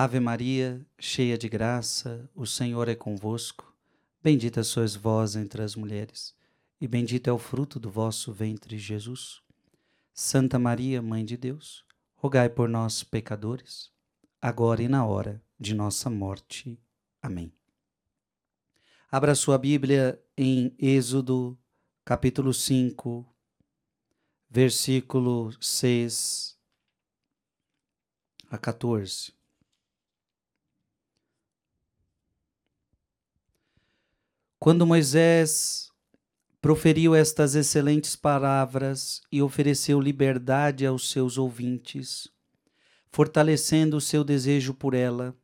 Ave Maria, cheia de graça, o Senhor é convosco. Bendita sois vós entre as mulheres, e bendito é o fruto do vosso ventre, Jesus. Santa Maria, Mãe de Deus, rogai por nós, pecadores, agora e na hora de nossa morte. Amém. Abra sua Bíblia em Êxodo, capítulo 5, versículo 6 a 14. Quando Moisés proferiu estas excelentes palavras e ofereceu liberdade aos seus ouvintes, fortalecendo o seu desejo por ela,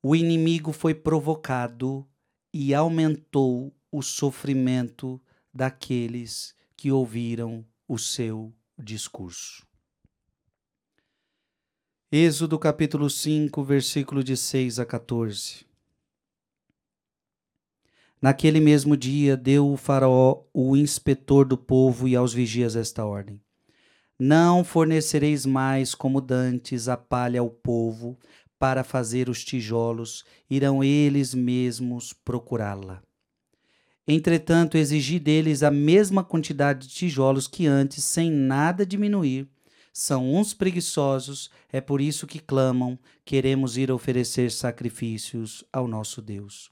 o inimigo foi provocado e aumentou o sofrimento daqueles que ouviram o seu discurso. Êxodo capítulo 5, versículo de 6 a 14. Naquele mesmo dia deu o faraó o inspetor do povo e aos vigias esta ordem: Não fornecereis mais como dantes a palha ao povo para fazer os tijolos, irão eles mesmos procurá-la. Entretanto, exigi deles a mesma quantidade de tijolos que antes, sem nada diminuir, são uns preguiçosos, é por isso que clamam: queremos ir oferecer sacrifícios ao nosso Deus.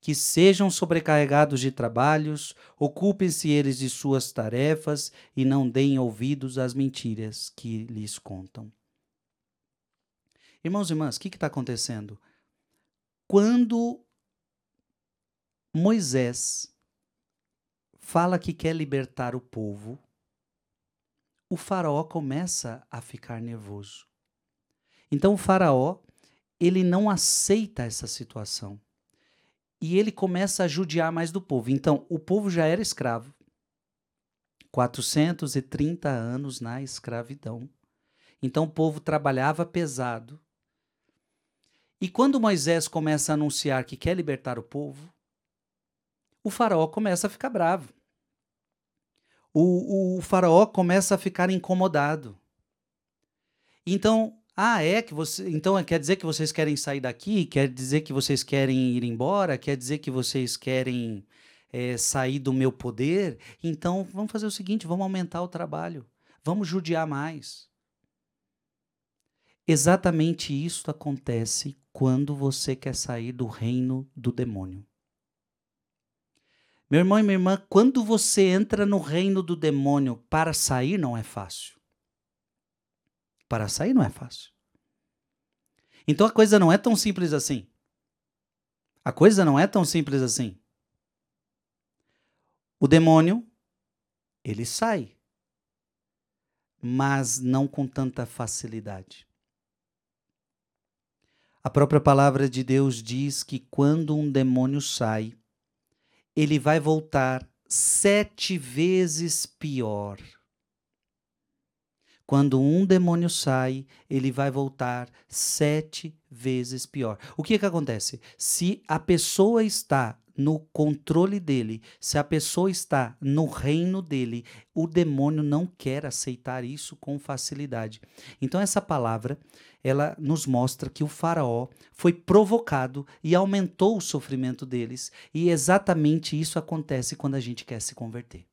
Que sejam sobrecarregados de trabalhos, ocupem-se eles de suas tarefas e não deem ouvidos às mentiras que lhes contam. Irmãos e irmãs, o que está acontecendo? Quando Moisés fala que quer libertar o povo, o faraó começa a ficar nervoso. Então o faraó, ele não aceita essa situação. E ele começa a judiar mais do povo. Então, o povo já era escravo. 430 anos na escravidão. Então o povo trabalhava pesado. E quando Moisés começa a anunciar que quer libertar o povo, o faraó começa a ficar bravo o, o faraó começa a ficar incomodado. Então, ah, é que você. Então quer dizer que vocês querem sair daqui? Quer dizer que vocês querem ir embora? Quer dizer que vocês querem é, sair do meu poder? Então vamos fazer o seguinte: vamos aumentar o trabalho. Vamos judiar mais. Exatamente isso acontece quando você quer sair do reino do demônio. Meu irmão e minha irmã, quando você entra no reino do demônio, para sair não é fácil. Para sair não é fácil. Então a coisa não é tão simples assim. A coisa não é tão simples assim. O demônio, ele sai, mas não com tanta facilidade. A própria palavra de Deus diz que quando um demônio sai, ele vai voltar sete vezes pior. Quando um demônio sai, ele vai voltar sete vezes pior. O que, que acontece? Se a pessoa está no controle dele, se a pessoa está no reino dele, o demônio não quer aceitar isso com facilidade. Então essa palavra, ela nos mostra que o faraó foi provocado e aumentou o sofrimento deles, e exatamente isso acontece quando a gente quer se converter.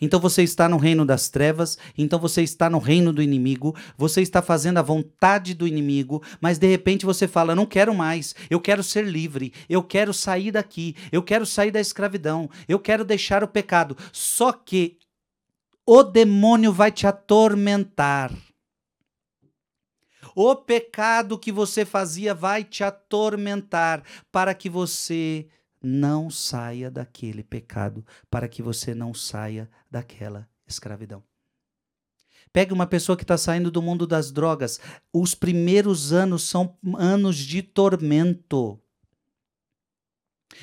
Então você está no reino das trevas, então você está no reino do inimigo, você está fazendo a vontade do inimigo, mas de repente você fala: não quero mais, eu quero ser livre, eu quero sair daqui, eu quero sair da escravidão, eu quero deixar o pecado. Só que o demônio vai te atormentar. O pecado que você fazia vai te atormentar para que você não saia daquele pecado, para que você não saia daquela escravidão. Pegue uma pessoa que está saindo do mundo das drogas. Os primeiros anos são anos de tormento.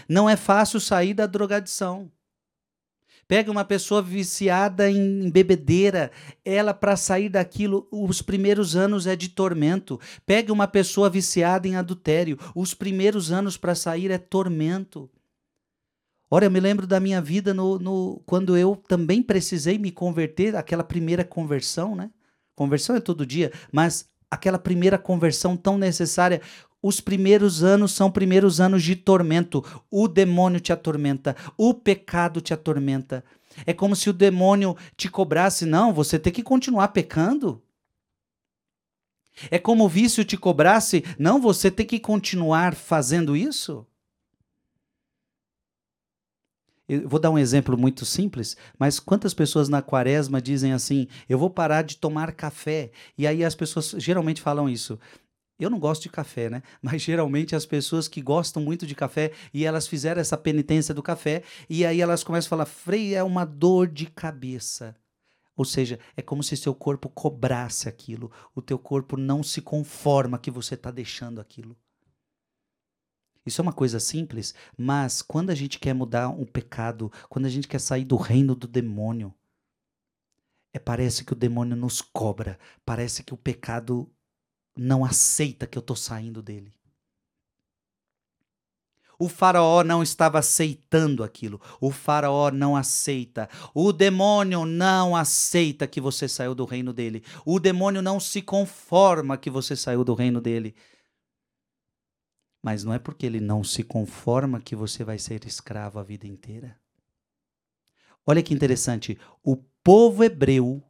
Não é fácil sair da drogadição. Pega uma pessoa viciada em bebedeira, ela para sair daquilo, os primeiros anos é de tormento. Pega uma pessoa viciada em adultério, os primeiros anos para sair é tormento. Ora, eu me lembro da minha vida no, no, quando eu também precisei me converter, aquela primeira conversão, né? Conversão é todo dia, mas aquela primeira conversão tão necessária. Os primeiros anos são primeiros anos de tormento. O demônio te atormenta, o pecado te atormenta. É como se o demônio te cobrasse, não, você tem que continuar pecando. É como o vício te cobrasse, não, você tem que continuar fazendo isso. Eu vou dar um exemplo muito simples, mas quantas pessoas na quaresma dizem assim: eu vou parar de tomar café? E aí as pessoas geralmente falam isso. Eu não gosto de café, né? Mas geralmente as pessoas que gostam muito de café e elas fizeram essa penitência do café e aí elas começam a falar: Frei, é uma dor de cabeça. Ou seja, é como se seu corpo cobrasse aquilo. O teu corpo não se conforma que você está deixando aquilo. Isso é uma coisa simples, mas quando a gente quer mudar um pecado, quando a gente quer sair do reino do demônio, é parece que o demônio nos cobra, parece que o pecado não aceita que eu estou saindo dele. O faraó não estava aceitando aquilo. O faraó não aceita. O demônio não aceita que você saiu do reino dele. O demônio não se conforma que você saiu do reino dele. Mas não é porque ele não se conforma que você vai ser escravo a vida inteira. Olha que interessante. O povo hebreu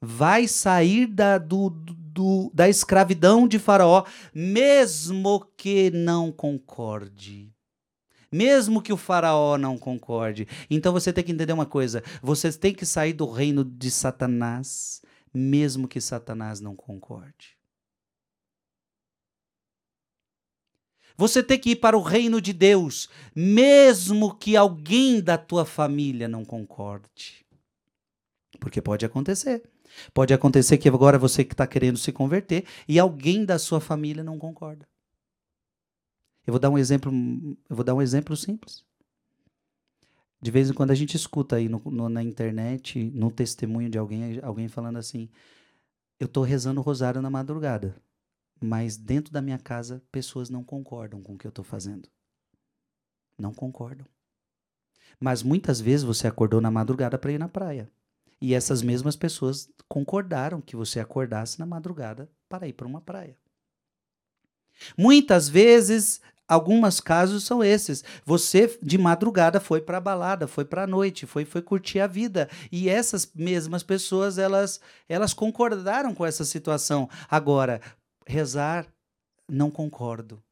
vai sair da, do, do, da escravidão de Faraó, mesmo que não concorde. Mesmo que o Faraó não concorde. Então você tem que entender uma coisa: você tem que sair do reino de Satanás, mesmo que Satanás não concorde. Você tem que ir para o reino de Deus, mesmo que alguém da tua família não concorde. Porque pode acontecer. Pode acontecer que agora você que está querendo se converter e alguém da sua família não concorda. Eu vou dar um exemplo, eu vou dar um exemplo simples. De vez em quando a gente escuta aí no, no, na internet, no testemunho de alguém, alguém falando assim: eu estou rezando o rosário na madrugada mas dentro da minha casa pessoas não concordam com o que eu estou fazendo. Não concordam. Mas muitas vezes você acordou na madrugada para ir na praia. E essas mesmas pessoas concordaram que você acordasse na madrugada para ir para uma praia. Muitas vezes, alguns casos são esses. Você de madrugada foi para a balada, foi para a noite, foi foi curtir a vida. E essas mesmas pessoas, elas elas concordaram com essa situação. Agora, rezar, não concordo.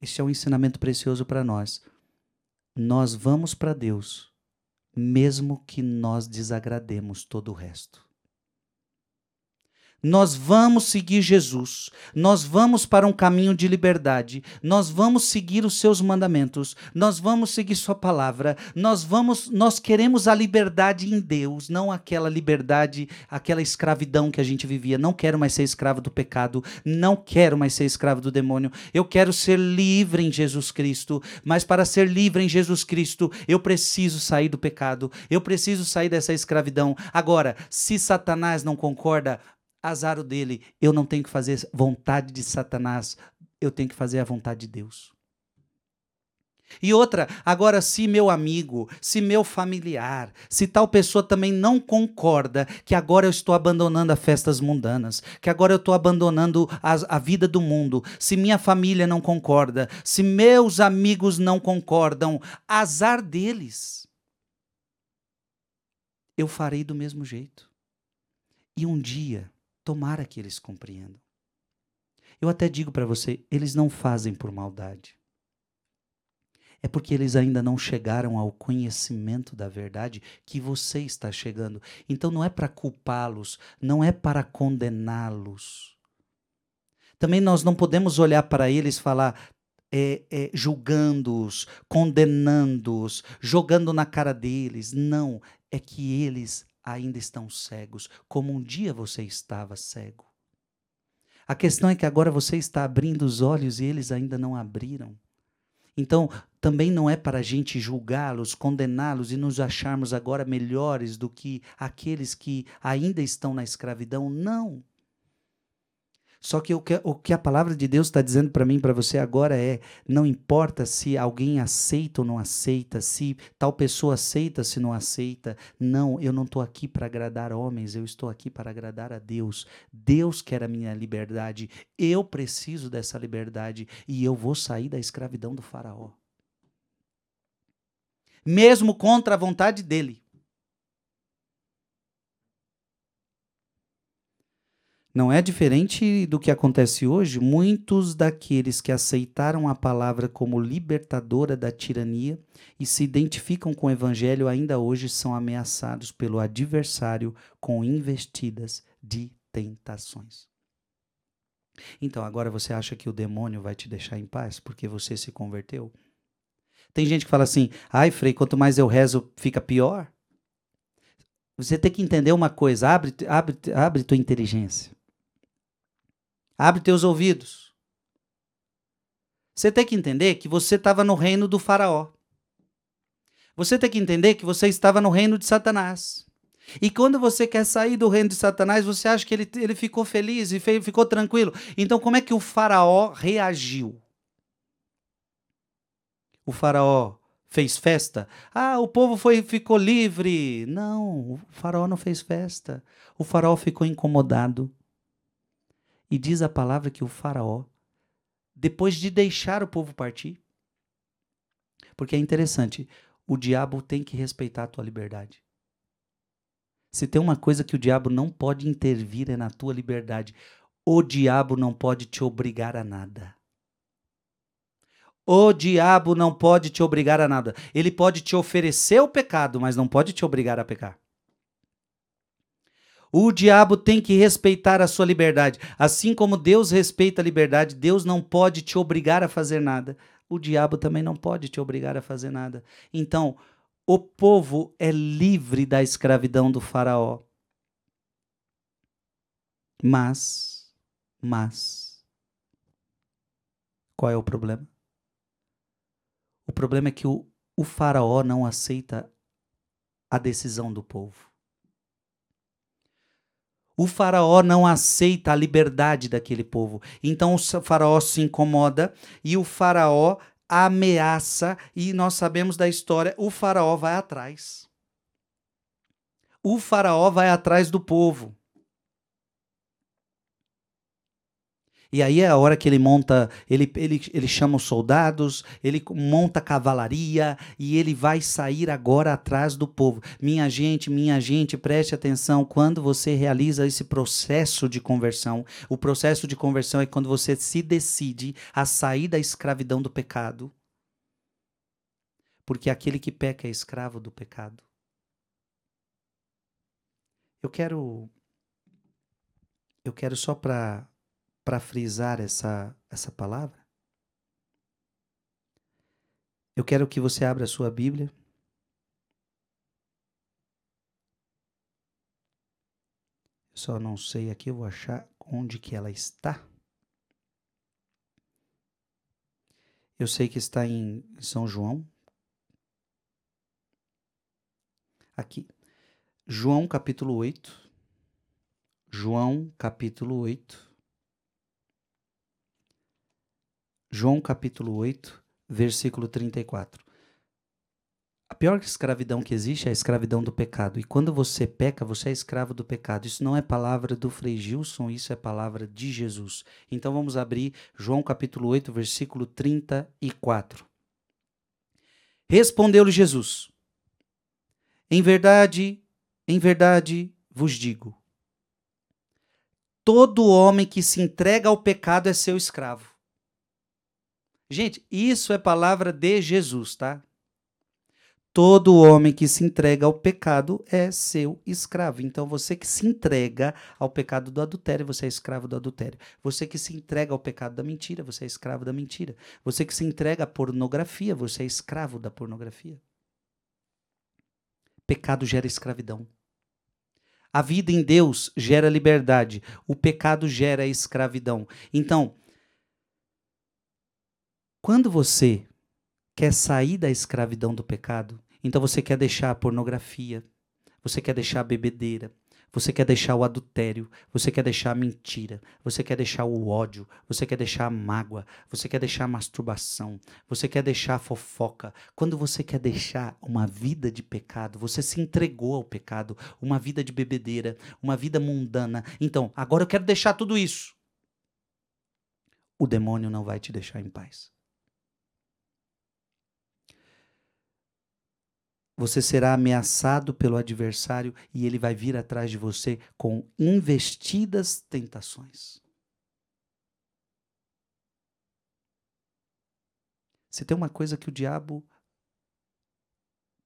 Este é um ensinamento precioso para nós. Nós vamos para Deus, mesmo que nós desagrademos todo o resto. Nós vamos seguir Jesus, nós vamos para um caminho de liberdade, nós vamos seguir os seus mandamentos, nós vamos seguir sua palavra, nós vamos, nós queremos a liberdade em Deus, não aquela liberdade, aquela escravidão que a gente vivia. Não quero mais ser escravo do pecado, não quero mais ser escravo do demônio. Eu quero ser livre em Jesus Cristo, mas para ser livre em Jesus Cristo, eu preciso sair do pecado, eu preciso sair dessa escravidão. Agora, se Satanás não concorda, azar o dele. Eu não tenho que fazer vontade de Satanás, eu tenho que fazer a vontade de Deus. E outra, agora, se meu amigo, se meu familiar, se tal pessoa também não concorda que agora eu estou abandonando as festas mundanas, que agora eu estou abandonando a, a vida do mundo, se minha família não concorda, se meus amigos não concordam, azar deles. Eu farei do mesmo jeito. E um dia Tomara que eles compreendam. Eu até digo para você, eles não fazem por maldade. É porque eles ainda não chegaram ao conhecimento da verdade que você está chegando. Então não é para culpá-los, não é para condená-los. Também nós não podemos olhar para eles e falar, é, é, julgando-os, condenando-os, jogando na cara deles. Não, é que eles ainda estão cegos, como um dia você estava cego. A questão é que agora você está abrindo os olhos e eles ainda não abriram. Então, também não é para a gente julgá-los, condená-los e nos acharmos agora melhores do que aqueles que ainda estão na escravidão. Não. Só que o que, o que a palavra de Deus está dizendo para mim, para você agora é: não importa se alguém aceita ou não aceita, se tal pessoa aceita, se não aceita. Não, eu não estou aqui para agradar homens, eu estou aqui para agradar a Deus. Deus quer a minha liberdade, eu preciso dessa liberdade e eu vou sair da escravidão do Faraó. Mesmo contra a vontade dele. Não é diferente do que acontece hoje. Muitos daqueles que aceitaram a palavra como libertadora da tirania e se identificam com o evangelho ainda hoje são ameaçados pelo adversário com investidas de tentações. Então, agora você acha que o demônio vai te deixar em paz porque você se converteu? Tem gente que fala assim: ai, Frei, quanto mais eu rezo, fica pior. Você tem que entender uma coisa: abre, abre, abre tua inteligência. Abre teus ouvidos. Você tem que entender que você estava no reino do Faraó. Você tem que entender que você estava no reino de Satanás. E quando você quer sair do reino de Satanás, você acha que ele, ele ficou feliz e ficou tranquilo. Então, como é que o Faraó reagiu? O Faraó fez festa? Ah, o povo foi, ficou livre. Não, o Faraó não fez festa. O Faraó ficou incomodado. E diz a palavra que o Faraó, depois de deixar o povo partir, porque é interessante, o diabo tem que respeitar a tua liberdade. Se tem uma coisa que o diabo não pode intervir é na tua liberdade. O diabo não pode te obrigar a nada. O diabo não pode te obrigar a nada. Ele pode te oferecer o pecado, mas não pode te obrigar a pecar. O diabo tem que respeitar a sua liberdade. Assim como Deus respeita a liberdade, Deus não pode te obrigar a fazer nada. O diabo também não pode te obrigar a fazer nada. Então, o povo é livre da escravidão do Faraó. Mas, mas, qual é o problema? O problema é que o, o Faraó não aceita a decisão do povo. O faraó não aceita a liberdade daquele povo. Então o faraó se incomoda e o faraó ameaça, e nós sabemos da história, o faraó vai atrás. O faraó vai atrás do povo. E aí é a hora que ele monta, ele, ele, ele chama os soldados, ele monta cavalaria e ele vai sair agora atrás do povo. Minha gente, minha gente, preste atenção quando você realiza esse processo de conversão. O processo de conversão é quando você se decide a sair da escravidão do pecado. Porque aquele que peca é escravo do pecado. Eu quero eu quero só para para frisar essa, essa palavra? Eu quero que você abra a sua Bíblia. Só não sei aqui, eu vou achar onde que ela está. Eu sei que está em São João. Aqui. João capítulo 8. João capítulo 8. João capítulo 8, versículo 34. A pior escravidão que existe é a escravidão do pecado. E quando você peca, você é escravo do pecado. Isso não é palavra do Frei Gilson, isso é palavra de Jesus. Então vamos abrir João capítulo 8, versículo 34. Respondeu-lhe Jesus: Em verdade, em verdade vos digo: todo homem que se entrega ao pecado é seu escravo. Gente, isso é palavra de Jesus, tá? Todo homem que se entrega ao pecado é seu escravo. Então, você que se entrega ao pecado do adultério, você é escravo do adultério. Você que se entrega ao pecado da mentira, você é escravo da mentira. Você que se entrega à pornografia, você é escravo da pornografia. Pecado gera escravidão. A vida em Deus gera liberdade. O pecado gera escravidão. Então, quando você quer sair da escravidão do pecado, então você quer deixar a pornografia, você quer deixar a bebedeira, Você quer deixar o adultério, você quer deixar a mentira, você quer deixar o ódio, você quer deixar a mágoa, você quer deixar a masturbação, você quer deixar a fofoca. Quando você quer deixar uma vida de pecado, você se entregou ao pecado, uma vida de bebedeira, uma vida mundana. Então, agora eu quero deixar tudo isso. O demônio não vai te deixar em paz. Você será ameaçado pelo adversário e ele vai vir atrás de você com investidas tentações. Se tem uma coisa que o diabo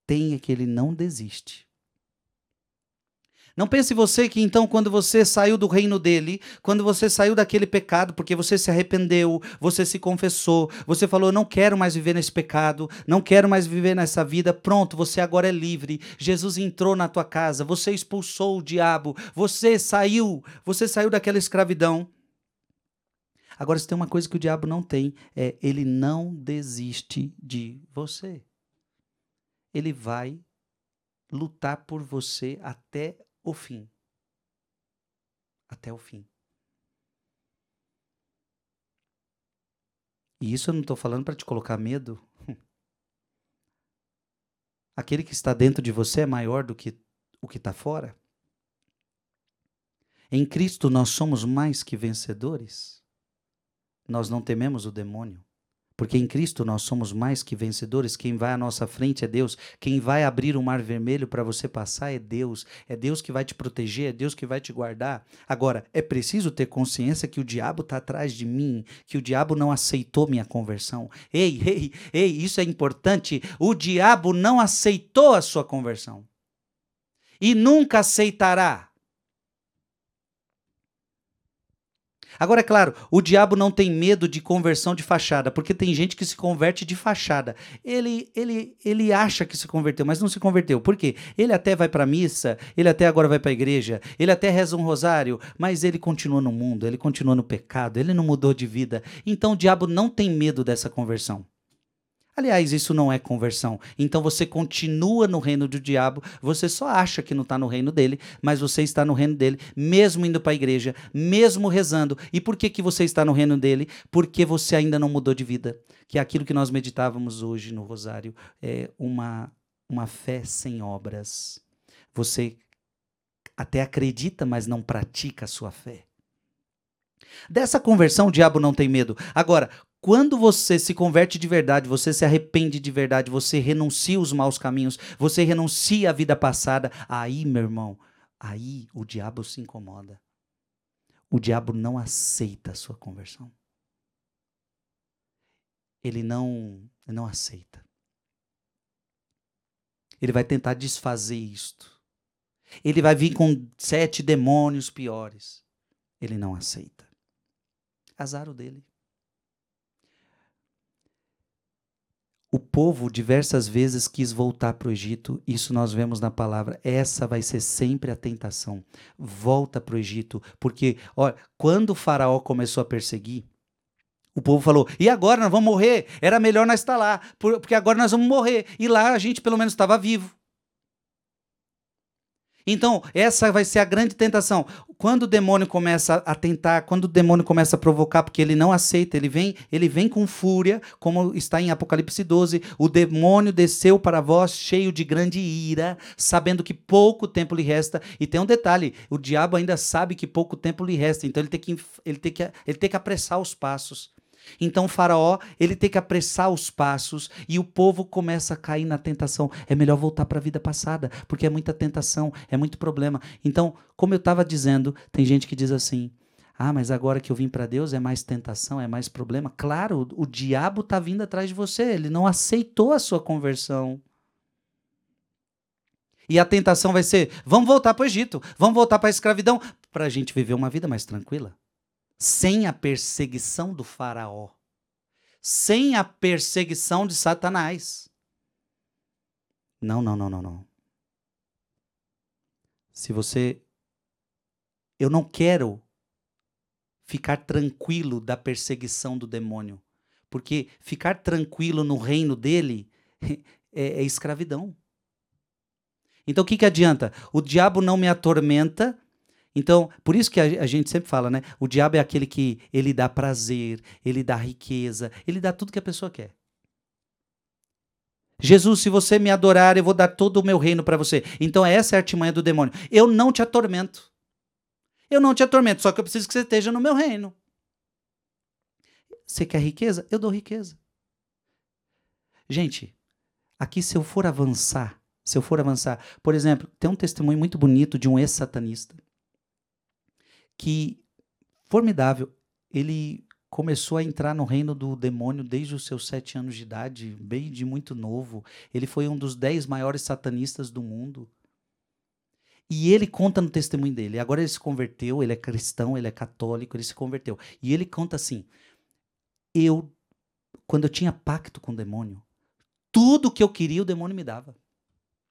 tem é que ele não desiste. Não pense você que então, quando você saiu do reino dele, quando você saiu daquele pecado, porque você se arrependeu, você se confessou, você falou: não quero mais viver nesse pecado, não quero mais viver nessa vida, pronto, você agora é livre. Jesus entrou na tua casa, você expulsou o diabo, você saiu, você saiu daquela escravidão. Agora, se tem uma coisa que o diabo não tem, é ele não desiste de você. Ele vai lutar por você até o fim. Até o fim. E isso eu não estou falando para te colocar medo. Aquele que está dentro de você é maior do que o que está fora. Em Cristo nós somos mais que vencedores. Nós não tememos o demônio. Porque em Cristo nós somos mais que vencedores. Quem vai à nossa frente é Deus. Quem vai abrir o mar vermelho para você passar é Deus. É Deus que vai te proteger, é Deus que vai te guardar. Agora, é preciso ter consciência que o diabo está atrás de mim, que o diabo não aceitou minha conversão. Ei, ei, ei, isso é importante. O diabo não aceitou a sua conversão. E nunca aceitará. Agora, é claro, o diabo não tem medo de conversão de fachada, porque tem gente que se converte de fachada. Ele, ele, ele acha que se converteu, mas não se converteu. Por quê? Ele até vai para a missa, ele até agora vai para a igreja, ele até reza um rosário, mas ele continua no mundo, ele continua no pecado, ele não mudou de vida. Então o diabo não tem medo dessa conversão. Aliás, isso não é conversão. Então você continua no reino do diabo, você só acha que não está no reino dele, mas você está no reino dele, mesmo indo para a igreja, mesmo rezando. E por que, que você está no reino dele? Porque você ainda não mudou de vida. Que é aquilo que nós meditávamos hoje no Rosário, é uma, uma fé sem obras. Você até acredita, mas não pratica a sua fé. Dessa conversão, o diabo não tem medo. Agora, quando você se converte de verdade, você se arrepende de verdade, você renuncia os maus caminhos, você renuncia a vida passada, aí, meu irmão, aí o diabo se incomoda. O diabo não aceita a sua conversão. Ele não, não aceita. Ele vai tentar desfazer isto. Ele vai vir com sete demônios piores. Ele não aceita. Azar o dele. O povo diversas vezes quis voltar para o Egito, isso nós vemos na palavra. Essa vai ser sempre a tentação. Volta para o Egito, porque, olha, quando o Faraó começou a perseguir, o povo falou: e agora nós vamos morrer? Era melhor nós estar lá, porque agora nós vamos morrer. E lá a gente pelo menos estava vivo. Então, essa vai ser a grande tentação. Quando o demônio começa a tentar, quando o demônio começa a provocar, porque ele não aceita, ele vem, ele vem com fúria, como está em Apocalipse 12, o demônio desceu para vós cheio de grande ira, sabendo que pouco tempo lhe resta. E tem um detalhe, o diabo ainda sabe que pouco tempo lhe resta, então ele tem que, ele tem que, ele tem que apressar os passos. Então faraó, ele tem que apressar os passos e o povo começa a cair na tentação. É melhor voltar para a vida passada, porque é muita tentação, é muito problema. Então, como eu estava dizendo, tem gente que diz assim: "Ah, mas agora que eu vim para Deus é mais tentação, é mais problema". Claro, o diabo está vindo atrás de você, ele não aceitou a sua conversão. E a tentação vai ser: vamos voltar para o Egito, vamos voltar para a escravidão, para a gente viver uma vida mais tranquila sem a perseguição do Faraó, sem a perseguição de Satanás. Não, não, não, não, não. Se você. Eu não quero ficar tranquilo da perseguição do demônio, porque ficar tranquilo no reino dele é, é escravidão. Então o que, que adianta? O diabo não me atormenta. Então, por isso que a, gente sempre fala, né? O diabo é aquele que ele dá prazer, ele dá riqueza, ele dá tudo que a pessoa quer. Jesus, se você me adorar, eu vou dar todo o meu reino para você. Então, essa é a artimanha do demônio. Eu não te atormento. Eu não te atormento, só que eu preciso que você esteja no meu reino. Você quer riqueza? Eu dou riqueza. Gente, aqui se eu for avançar, se eu for avançar, por exemplo, tem um testemunho muito bonito de um ex-satanista que, formidável, ele começou a entrar no reino do demônio desde os seus sete anos de idade, bem de muito novo. Ele foi um dos dez maiores satanistas do mundo. E ele conta no testemunho dele. Agora ele se converteu, ele é cristão, ele é católico, ele se converteu. E ele conta assim: Eu, quando eu tinha pacto com o demônio, tudo que eu queria o demônio me dava.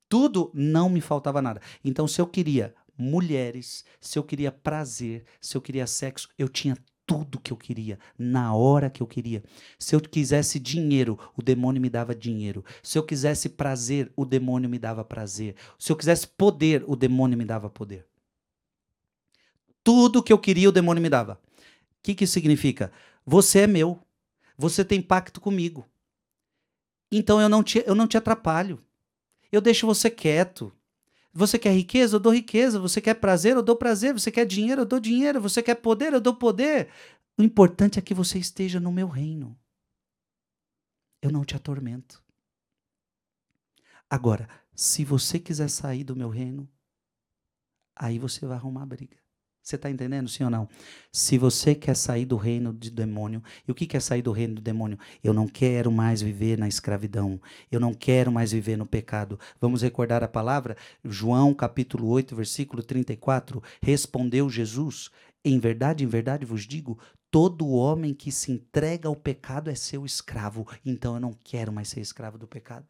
Tudo não me faltava nada. Então, se eu queria mulheres, se eu queria prazer, se eu queria sexo, eu tinha tudo que eu queria, na hora que eu queria. Se eu quisesse dinheiro, o demônio me dava dinheiro. Se eu quisesse prazer, o demônio me dava prazer. Se eu quisesse poder, o demônio me dava poder. Tudo que eu queria, o demônio me dava. O que, que isso significa? Você é meu. Você tem pacto comigo. Então eu não te, eu não te atrapalho. Eu deixo você quieto. Você quer riqueza? Eu dou riqueza. Você quer prazer? Eu dou prazer. Você quer dinheiro? Eu dou dinheiro. Você quer poder? Eu dou poder. O importante é que você esteja no meu reino. Eu não te atormento. Agora, se você quiser sair do meu reino, aí você vai arrumar briga. Você está entendendo, sim ou não? Se você quer sair do reino do demônio, e o que quer sair do reino do demônio? Eu não quero mais viver na escravidão. Eu não quero mais viver no pecado. Vamos recordar a palavra? João capítulo 8, versículo 34. Respondeu Jesus: Em verdade, em verdade vos digo, todo homem que se entrega ao pecado é seu escravo. Então eu não quero mais ser escravo do pecado.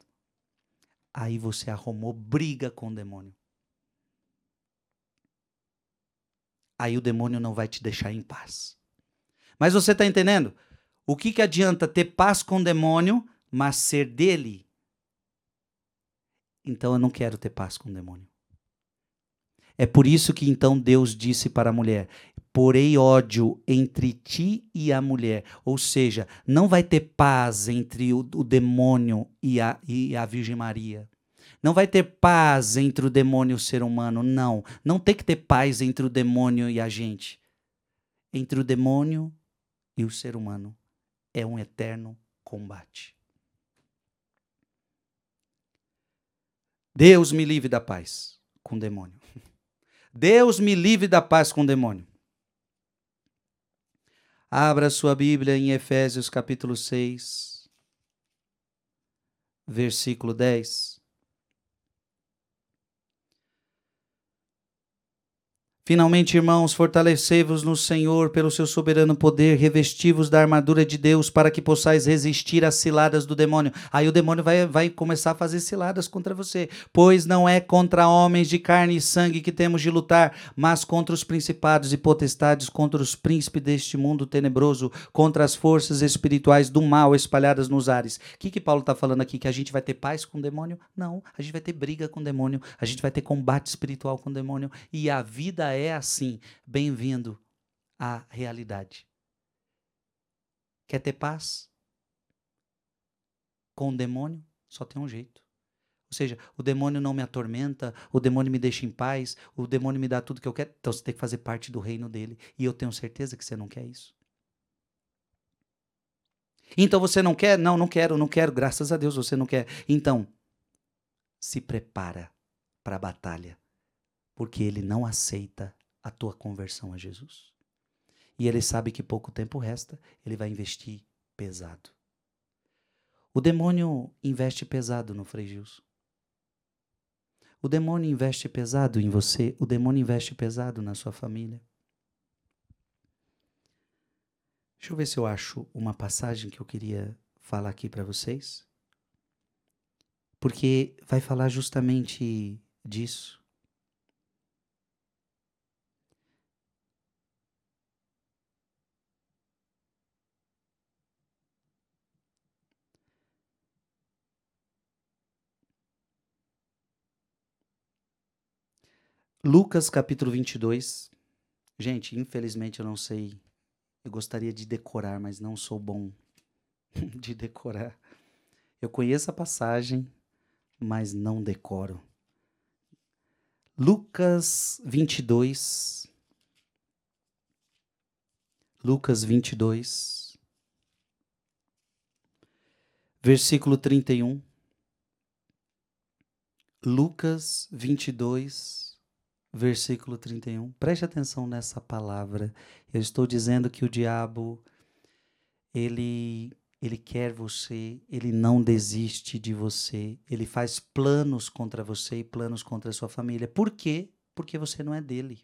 Aí você arrumou briga com o demônio. Aí o demônio não vai te deixar em paz. Mas você está entendendo? O que, que adianta ter paz com o demônio, mas ser dele? Então eu não quero ter paz com o demônio. É por isso que então Deus disse para a mulher: porei ódio entre ti e a mulher. Ou seja, não vai ter paz entre o, o demônio e a, e a Virgem Maria. Não vai ter paz entre o demônio e o ser humano, não. Não tem que ter paz entre o demônio e a gente. Entre o demônio e o ser humano é um eterno combate. Deus me livre da paz com o demônio. Deus me livre da paz com o demônio. Abra sua Bíblia em Efésios capítulo 6, versículo 10. Finalmente, irmãos, fortalecei-vos no Senhor pelo seu soberano poder, revesti-vos da armadura de Deus para que possais resistir às ciladas do demônio. Aí o demônio vai, vai começar a fazer ciladas contra você. Pois não é contra homens de carne e sangue que temos de lutar, mas contra os principados e potestades, contra os príncipes deste mundo tenebroso, contra as forças espirituais do mal espalhadas nos ares. O que, que Paulo está falando aqui? Que a gente vai ter paz com o demônio? Não. A gente vai ter briga com o demônio, a gente vai ter combate espiritual com o demônio. E a vida é assim, bem-vindo à realidade. Quer ter paz? Com o demônio, só tem um jeito. Ou seja, o demônio não me atormenta, o demônio me deixa em paz, o demônio me dá tudo que eu quero. Então você tem que fazer parte do reino dele. E eu tenho certeza que você não quer isso. Então você não quer? Não, não quero, não quero. Graças a Deus você não quer. Então, se prepara para a batalha porque ele não aceita a tua conversão a Jesus. E ele sabe que pouco tempo resta, ele vai investir pesado. O demônio investe pesado no Frei Gilson. O demônio investe pesado em você, o demônio investe pesado na sua família. Deixa eu ver se eu acho uma passagem que eu queria falar aqui para vocês. Porque vai falar justamente disso. Lucas capítulo 22. Gente, infelizmente eu não sei. Eu gostaria de decorar, mas não sou bom de decorar. Eu conheço a passagem, mas não decoro. Lucas 22. Lucas 22. Versículo 31. Lucas 22, versículo 31. Preste atenção nessa palavra. Eu estou dizendo que o diabo ele ele quer você, ele não desiste de você, ele faz planos contra você e planos contra a sua família. Por quê? Porque você não é dele.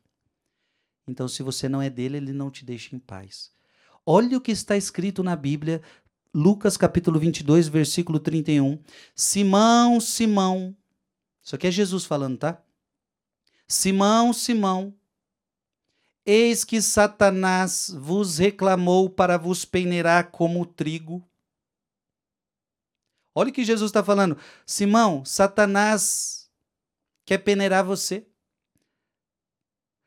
Então, se você não é dele, ele não te deixa em paz. Olha o que está escrito na Bíblia, Lucas capítulo 22, versículo 31. Simão, Simão. Isso aqui é Jesus falando, tá? Simão, Simão. Eis que Satanás vos reclamou para vos peneirar como trigo. Olha o que Jesus está falando. Simão, Satanás quer peneirar você.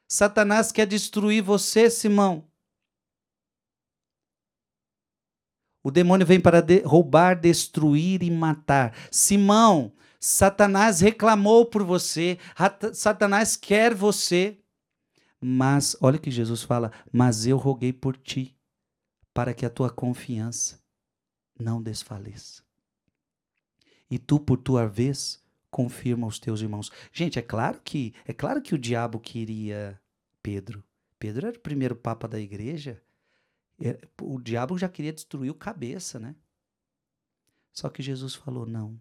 Satanás quer destruir você, Simão. O demônio vem para de roubar, destruir e matar. Simão, Satanás reclamou por você. Satanás quer você. Mas, olha o que Jesus fala: Mas eu roguei por ti, para que a tua confiança não desfaleça. E tu, por tua vez, confirma os teus irmãos. Gente, é claro que é claro que o diabo queria Pedro. Pedro era o primeiro papa da igreja. É, o diabo já queria destruir o cabeça, né? Só que Jesus falou: "Não.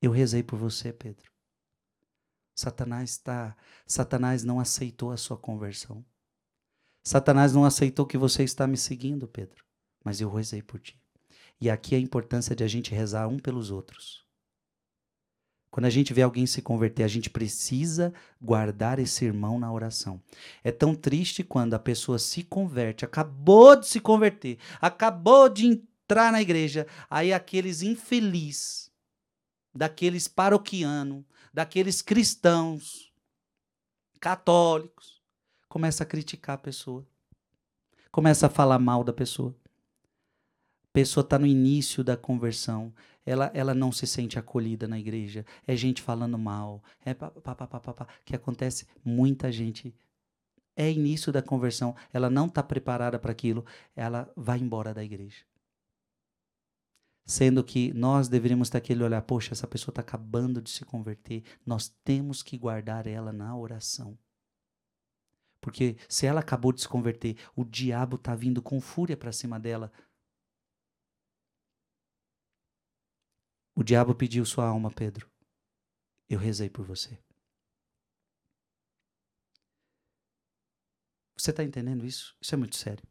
Eu rezei por você, Pedro. Satanás está, Satanás não aceitou a sua conversão. Satanás não aceitou que você está me seguindo, Pedro, mas eu rezei por ti. E aqui a importância de a gente rezar um pelos outros. Quando a gente vê alguém se converter, a gente precisa guardar esse irmão na oração. É tão triste quando a pessoa se converte, acabou de se converter, acabou de entrar na igreja, aí aqueles infelizes, daqueles paroquianos, daqueles cristãos católicos, começa a criticar a pessoa. Começa a falar mal da pessoa. A pessoa está no início da conversão. Ela, ela não se sente acolhida na igreja. É gente falando mal. É pá, pá, pá, pá, pá, que acontece. Muita gente é início da conversão. Ela não está preparada para aquilo. Ela vai embora da igreja. Sendo que nós deveríamos ter aquele olhar, poxa, essa pessoa está acabando de se converter, nós temos que guardar ela na oração. Porque se ela acabou de se converter, o diabo está vindo com fúria para cima dela. O diabo pediu sua alma, Pedro. Eu rezei por você. Você está entendendo isso? Isso é muito sério.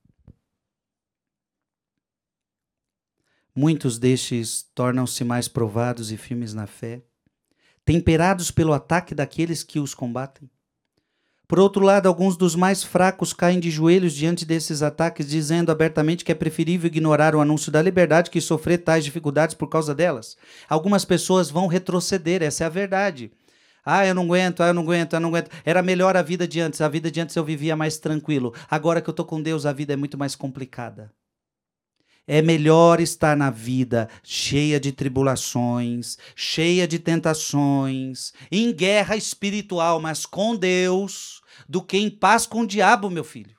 Muitos destes tornam-se mais provados e firmes na fé, temperados pelo ataque daqueles que os combatem. Por outro lado, alguns dos mais fracos caem de joelhos diante desses ataques, dizendo abertamente que é preferível ignorar o anúncio da liberdade que sofrer tais dificuldades por causa delas. Algumas pessoas vão retroceder, essa é a verdade. Ah, eu não aguento, ah, eu não aguento, eu não aguento. Era melhor a vida de antes, a vida de antes eu vivia mais tranquilo. Agora que eu estou com Deus, a vida é muito mais complicada. É melhor estar na vida cheia de tribulações, cheia de tentações, em guerra espiritual, mas com Deus, do que em paz com o diabo, meu filho.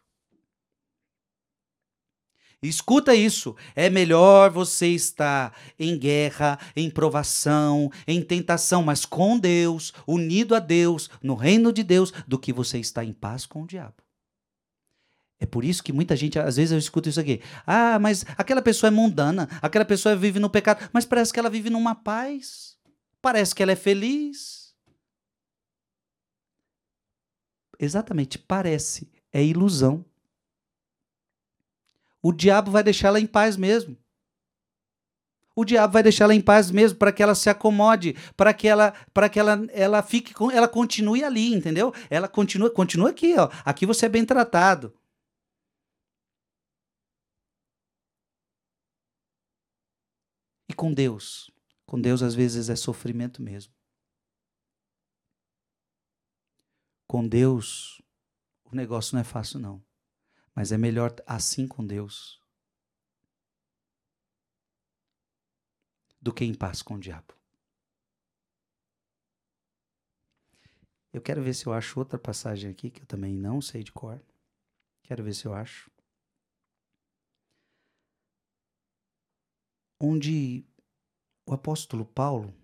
Escuta isso. É melhor você estar em guerra, em provação, em tentação, mas com Deus, unido a Deus, no reino de Deus, do que você estar em paz com o diabo. É por isso que muita gente, às vezes eu escuto isso aqui. Ah, mas aquela pessoa é mundana, aquela pessoa vive no pecado, mas parece que ela vive numa paz. Parece que ela é feliz. Exatamente, parece. É ilusão. O diabo vai deixá-la em paz mesmo. O diabo vai deixá-la em paz mesmo para que ela se acomode, para que ela, para que ela, ela fique, ela continue ali, entendeu? Ela continua, continua aqui, ó. Aqui você é bem tratado. Com Deus. Com Deus, às vezes, é sofrimento mesmo. Com Deus, o negócio não é fácil, não. Mas é melhor assim com Deus do que em paz com o diabo. Eu quero ver se eu acho outra passagem aqui que eu também não sei de cor. Quero ver se eu acho. Onde o apóstolo Paulo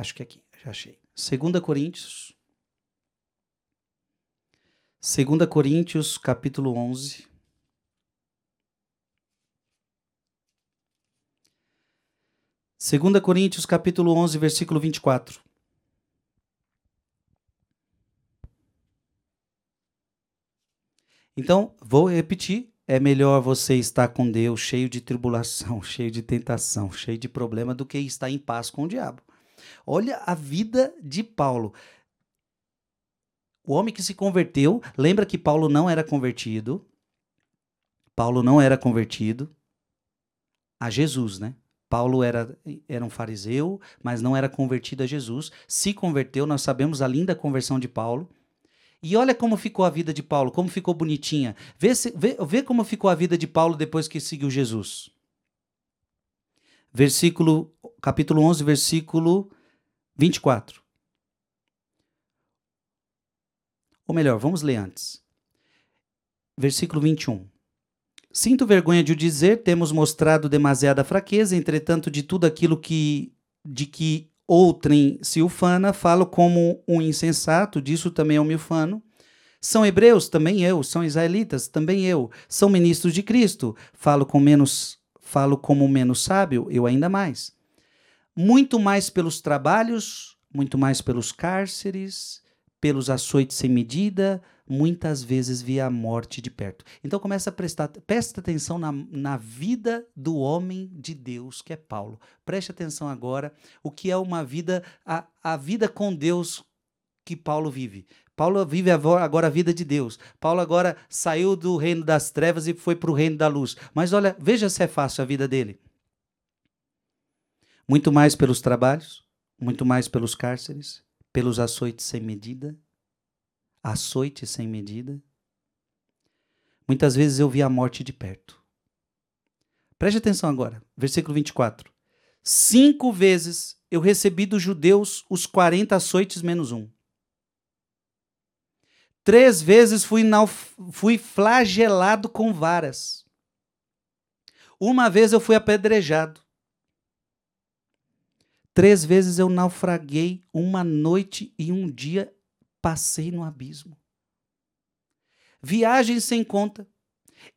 Acho que aqui, já achei. 2 Coríntios. 2 Coríntios, capítulo 11. Segunda Coríntios, capítulo 11, versículo 24. Então, vou repetir. É melhor você estar com Deus cheio de tribulação, cheio de tentação, cheio de problema, do que estar em paz com o diabo. Olha a vida de Paulo. O homem que se converteu, lembra que Paulo não era convertido. Paulo não era convertido a Jesus, né? Paulo era, era um fariseu, mas não era convertido a Jesus. Se converteu, nós sabemos a linda conversão de Paulo. E olha como ficou a vida de Paulo, como ficou bonitinha. Vê, se, vê, vê como ficou a vida de Paulo depois que seguiu Jesus. Versículo, capítulo 11, versículo 24. Ou melhor, vamos ler antes. Versículo 21. Sinto vergonha de o dizer, temos mostrado demasiada fraqueza, entretanto, de tudo aquilo que de que outrem se ufana, falo como um insensato, disso também eu me ufano. São hebreus, também eu, são israelitas, também eu, são ministros de Cristo, falo com menos, falo como menos sábio, eu ainda mais. Muito mais pelos trabalhos, muito mais pelos cárceres, pelos açoites sem medida, muitas vezes via a morte de perto. Então começa a prestar, presta atenção na, na vida do homem de Deus, que é Paulo. Preste atenção agora o que é uma vida, a, a vida com Deus que Paulo vive. Paulo vive agora a vida de Deus. Paulo agora saiu do reino das trevas e foi para o reino da luz. Mas olha, veja se é fácil a vida dele. Muito mais pelos trabalhos, muito mais pelos cárceres, pelos açoites sem medida, açoites sem medida. Muitas vezes eu vi a morte de perto. Preste atenção agora, versículo 24. Cinco vezes eu recebi dos judeus os 40 açoites menos um. Três vezes fui, fui flagelado com varas. Uma vez eu fui apedrejado. Três vezes eu naufraguei, uma noite e um dia passei no abismo. Viagem sem conta,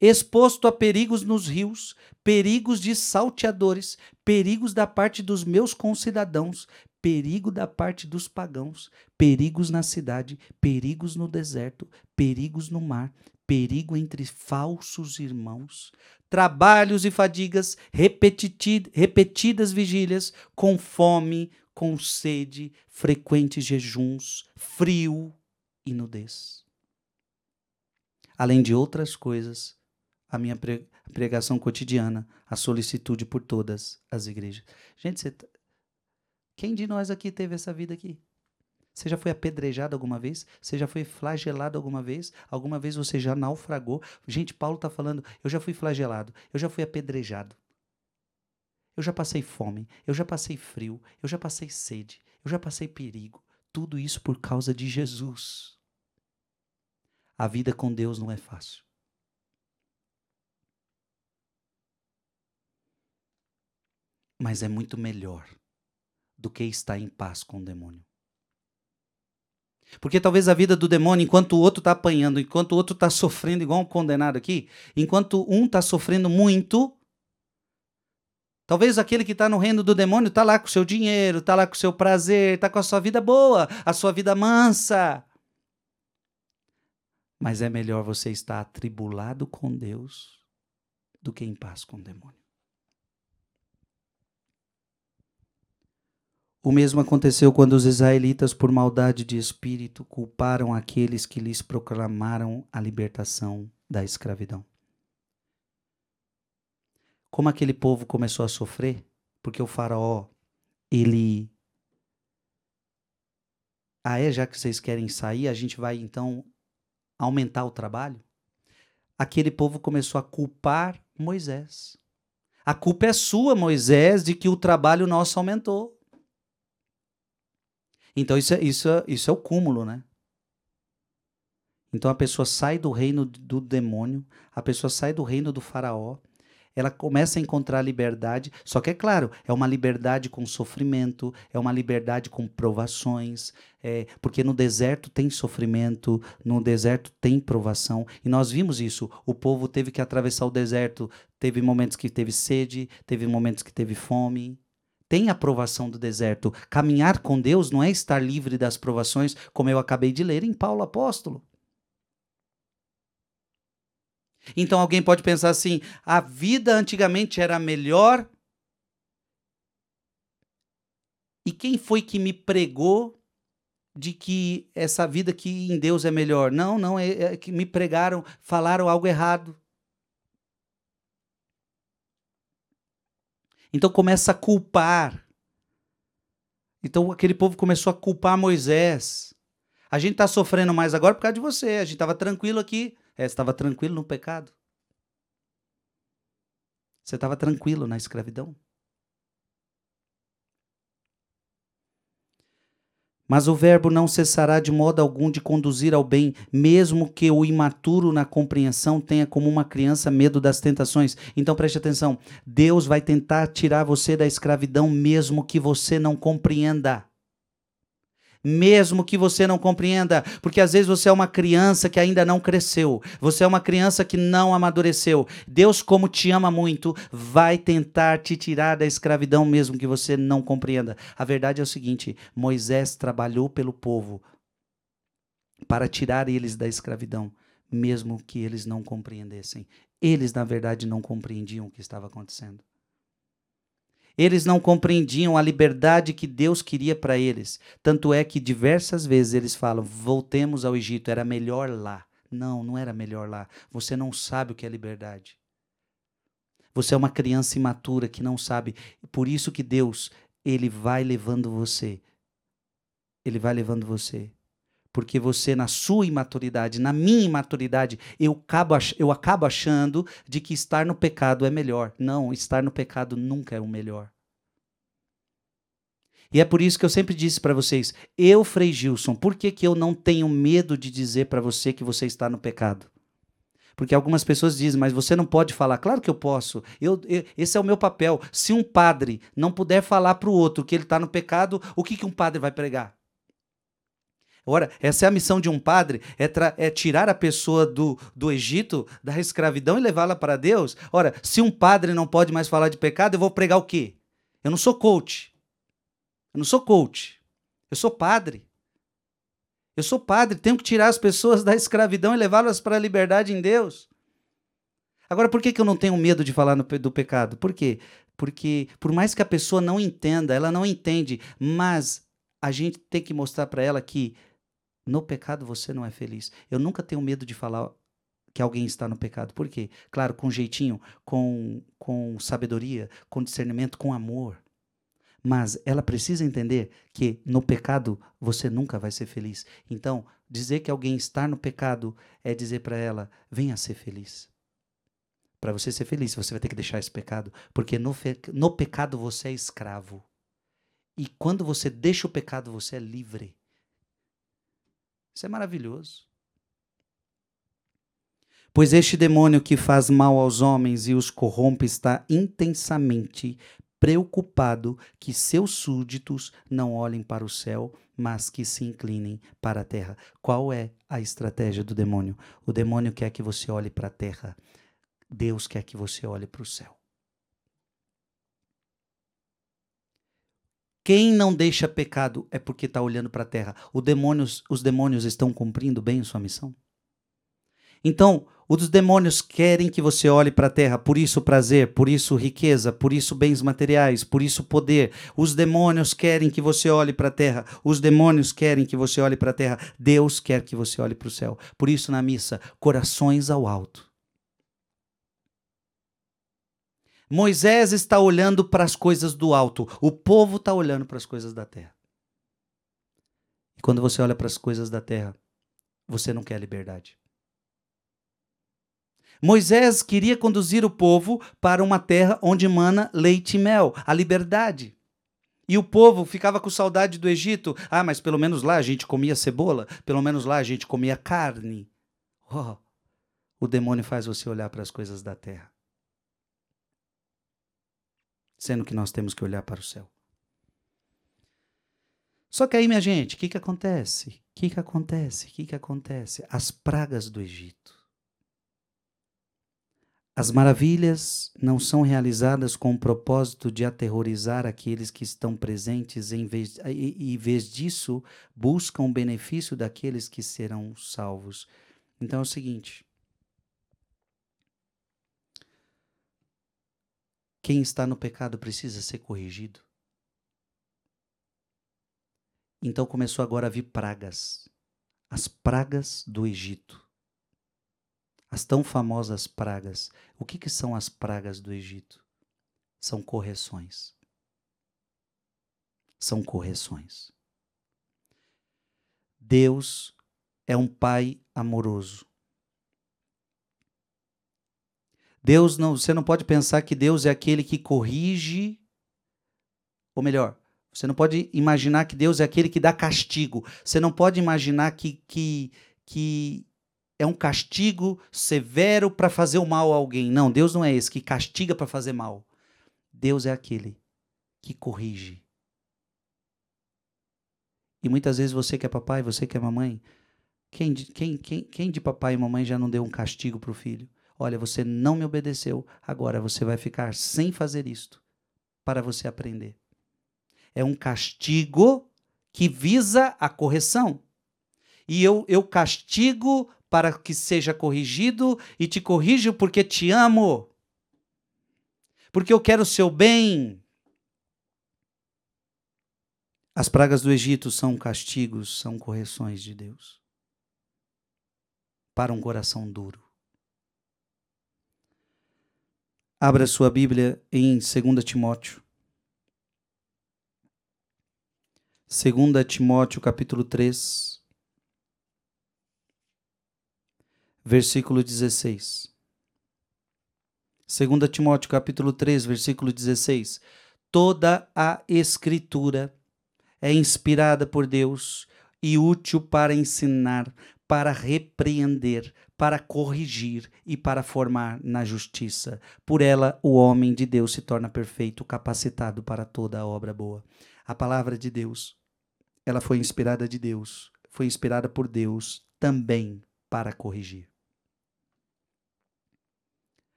exposto a perigos nos rios, perigos de salteadores, perigos da parte dos meus concidadãos, perigo da parte dos pagãos, perigos na cidade, perigos no deserto, perigos no mar, perigo entre falsos irmãos, trabalhos e fadigas, repetidas vigílias, com fome, com sede, frequentes jejuns, frio e nudez. Além de outras coisas, a minha pregação cotidiana, a solicitude por todas as igrejas. Gente, tá... quem de nós aqui teve essa vida aqui? Você já foi apedrejado alguma vez? Você já foi flagelado alguma vez? Alguma vez você já naufragou? Gente, Paulo está falando, eu já fui flagelado, eu já fui apedrejado. Eu já passei fome, eu já passei frio, eu já passei sede, eu já passei perigo. Tudo isso por causa de Jesus. A vida com Deus não é fácil. Mas é muito melhor do que estar em paz com o demônio. Porque talvez a vida do demônio, enquanto o outro está apanhando, enquanto o outro está sofrendo igual um condenado aqui, enquanto um está sofrendo muito, talvez aquele que está no reino do demônio está lá com o seu dinheiro, está lá com o seu prazer, está com a sua vida boa, a sua vida mansa. Mas é melhor você estar atribulado com Deus do que em paz com o demônio. O mesmo aconteceu quando os israelitas, por maldade de espírito, culparam aqueles que lhes proclamaram a libertação da escravidão. Como aquele povo começou a sofrer, porque o faraó, ele Ah, é, já que vocês querem sair, a gente vai então aumentar o trabalho? Aquele povo começou a culpar Moisés. A culpa é sua, Moisés, de que o trabalho nosso aumentou. Então isso é, isso, é, isso é o cúmulo, né? Então a pessoa sai do reino do demônio, a pessoa sai do reino do faraó, ela começa a encontrar liberdade, só que é claro, é uma liberdade com sofrimento, é uma liberdade com provações, é, porque no deserto tem sofrimento, no deserto tem provação, e nós vimos isso. O povo teve que atravessar o deserto, teve momentos que teve sede, teve momentos que teve fome. Tem a provação do deserto. Caminhar com Deus não é estar livre das provações, como eu acabei de ler em Paulo Apóstolo. Então alguém pode pensar assim: a vida antigamente era melhor. E quem foi que me pregou de que essa vida aqui em Deus é melhor? Não, não, é, é que me pregaram, falaram algo errado. Então começa a culpar. Então aquele povo começou a culpar Moisés. A gente está sofrendo mais agora por causa de você. A gente estava tranquilo aqui. É, estava tranquilo no pecado? Você estava tranquilo na escravidão? Mas o Verbo não cessará de modo algum de conduzir ao bem, mesmo que o imaturo na compreensão tenha como uma criança medo das tentações. Então preste atenção: Deus vai tentar tirar você da escravidão, mesmo que você não compreenda mesmo que você não compreenda, porque às vezes você é uma criança que ainda não cresceu, você é uma criança que não amadureceu. Deus, como te ama muito, vai tentar te tirar da escravidão mesmo que você não compreenda. A verdade é o seguinte: Moisés trabalhou pelo povo para tirar eles da escravidão, mesmo que eles não compreendessem. Eles, na verdade, não compreendiam o que estava acontecendo. Eles não compreendiam a liberdade que Deus queria para eles. Tanto é que diversas vezes eles falam: voltemos ao Egito, era melhor lá. Não, não era melhor lá. Você não sabe o que é liberdade. Você é uma criança imatura que não sabe. Por isso que Deus, ele vai levando você. Ele vai levando você. Porque você, na sua imaturidade, na minha imaturidade, eu acabo, eu acabo achando de que estar no pecado é melhor. Não, estar no pecado nunca é o melhor. E é por isso que eu sempre disse para vocês, eu, Frei Gilson, por que, que eu não tenho medo de dizer para você que você está no pecado? Porque algumas pessoas dizem, mas você não pode falar. Claro que eu posso. Eu, eu esse é o meu papel. Se um padre não puder falar para o outro que ele está no pecado, o que, que um padre vai pregar? Ora, essa é a missão de um padre, é, é tirar a pessoa do, do Egito, da escravidão e levá-la para Deus. Ora, se um padre não pode mais falar de pecado, eu vou pregar o quê? Eu não sou coach. Eu não sou coach. Eu sou padre. Eu sou padre, tenho que tirar as pessoas da escravidão e levá-las para a liberdade em Deus. Agora, por que, que eu não tenho medo de falar no, do pecado? Por quê? Porque, por mais que a pessoa não entenda, ela não entende, mas a gente tem que mostrar para ela que no pecado você não é feliz. Eu nunca tenho medo de falar que alguém está no pecado. Por quê? Claro, com jeitinho, com, com sabedoria, com discernimento, com amor. Mas ela precisa entender que no pecado você nunca vai ser feliz. Então, dizer que alguém está no pecado é dizer para ela: venha ser feliz. Para você ser feliz, você vai ter que deixar esse pecado, porque no, no pecado você é escravo. E quando você deixa o pecado, você é livre. Isso é maravilhoso. Pois este demônio que faz mal aos homens e os corrompe está intensamente preocupado que seus súditos não olhem para o céu, mas que se inclinem para a terra. Qual é a estratégia do demônio? O demônio quer que você olhe para a terra. Deus quer que você olhe para o céu. Quem não deixa pecado é porque está olhando para a terra. Demônios, os demônios estão cumprindo bem sua missão? Então, Os demônios querem que você olhe para a terra, por isso prazer, por isso riqueza, por isso bens materiais, por isso poder. Os demônios querem que você olhe para a terra, os demônios querem que você olhe para a terra, Deus quer que você olhe para o céu. Por isso, na missa, corações ao alto. Moisés está olhando para as coisas do alto, o povo está olhando para as coisas da terra. E quando você olha para as coisas da terra, você não quer liberdade. Moisés queria conduzir o povo para uma terra onde mana leite e mel, a liberdade. E o povo ficava com saudade do Egito. Ah, mas pelo menos lá a gente comia cebola, pelo menos lá a gente comia carne. Oh, o demônio faz você olhar para as coisas da terra. Sendo que nós temos que olhar para o céu. Só que aí, minha gente, o que, que acontece? O que, que acontece? O que, que acontece? As pragas do Egito. As maravilhas não são realizadas com o propósito de aterrorizar aqueles que estão presentes, em vez, e, em vez disso, buscam o benefício daqueles que serão salvos. Então é o seguinte: quem está no pecado precisa ser corrigido. Então começou agora a vir pragas, as pragas do Egito. As tão famosas pragas. O que, que são as pragas do Egito? São correções. São correções. Deus é um pai amoroso. Deus não, você não pode pensar que Deus é aquele que corrige, ou melhor, você não pode imaginar que Deus é aquele que dá castigo. Você não pode imaginar que, que, que é um castigo severo para fazer o mal a alguém. Não, Deus não é esse que castiga para fazer mal. Deus é aquele que corrige. E muitas vezes você que é papai, você que é mamãe, quem, quem, quem, quem de papai e mamãe já não deu um castigo para o filho? Olha, você não me obedeceu, agora você vai ficar sem fazer isto para você aprender. É um castigo que visa a correção. E eu, eu castigo para que seja corrigido e te corrijo porque te amo. Porque eu quero o seu bem. As pragas do Egito são castigos, são correções de Deus para um coração duro. Abra sua Bíblia em 2 Timóteo. 2 Timóteo capítulo 3. versículo 16. 2 Timóteo capítulo 3, versículo 16. Toda a escritura é inspirada por Deus e útil para ensinar, para repreender, para corrigir e para formar na justiça. Por ela, o homem de Deus se torna perfeito, capacitado para toda a obra boa. A palavra de Deus, ela foi inspirada de Deus, foi inspirada por Deus também para corrigir.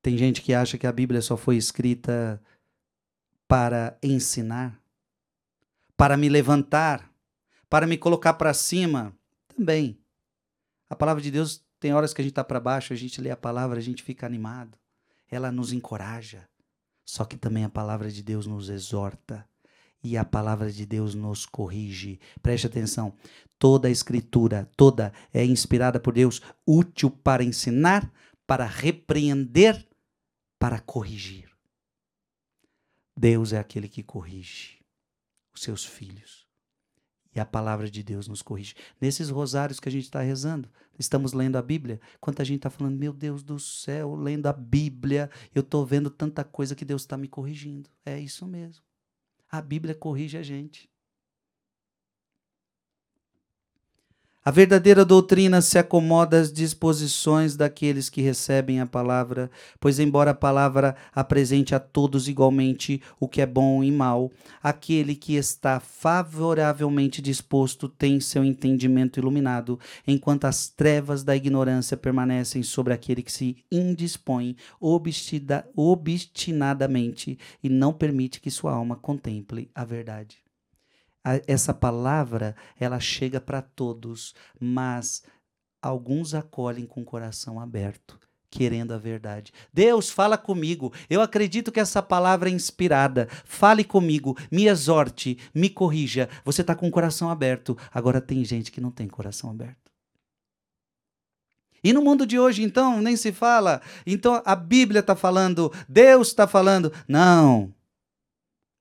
Tem gente que acha que a Bíblia só foi escrita para ensinar, para me levantar, para me colocar para cima. Também. A palavra de Deus tem horas que a gente está para baixo, a gente lê a palavra, a gente fica animado. Ela nos encoraja. Só que também a palavra de Deus nos exorta e a palavra de Deus nos corrige. Preste atenção. Toda a escritura, toda é inspirada por Deus, útil para ensinar, para repreender para corrigir. Deus é aquele que corrige os seus filhos. E a palavra de Deus nos corrige. Nesses rosários que a gente está rezando, estamos lendo a Bíblia. Quanta gente está falando, meu Deus do céu, lendo a Bíblia, eu estou vendo tanta coisa que Deus está me corrigindo. É isso mesmo. A Bíblia corrige a gente. A verdadeira doutrina se acomoda às disposições daqueles que recebem a palavra, pois, embora a palavra apresente a todos igualmente o que é bom e mal, aquele que está favoravelmente disposto tem seu entendimento iluminado, enquanto as trevas da ignorância permanecem sobre aquele que se indispõe obstinadamente e não permite que sua alma contemple a verdade essa palavra ela chega para todos, mas alguns acolhem com o coração aberto, querendo a verdade. Deus, fala comigo. Eu acredito que essa palavra é inspirada. Fale comigo, me exorte, me corrija. Você está com o coração aberto. Agora tem gente que não tem coração aberto. E no mundo de hoje, então, nem se fala. Então a Bíblia está falando, Deus está falando. Não.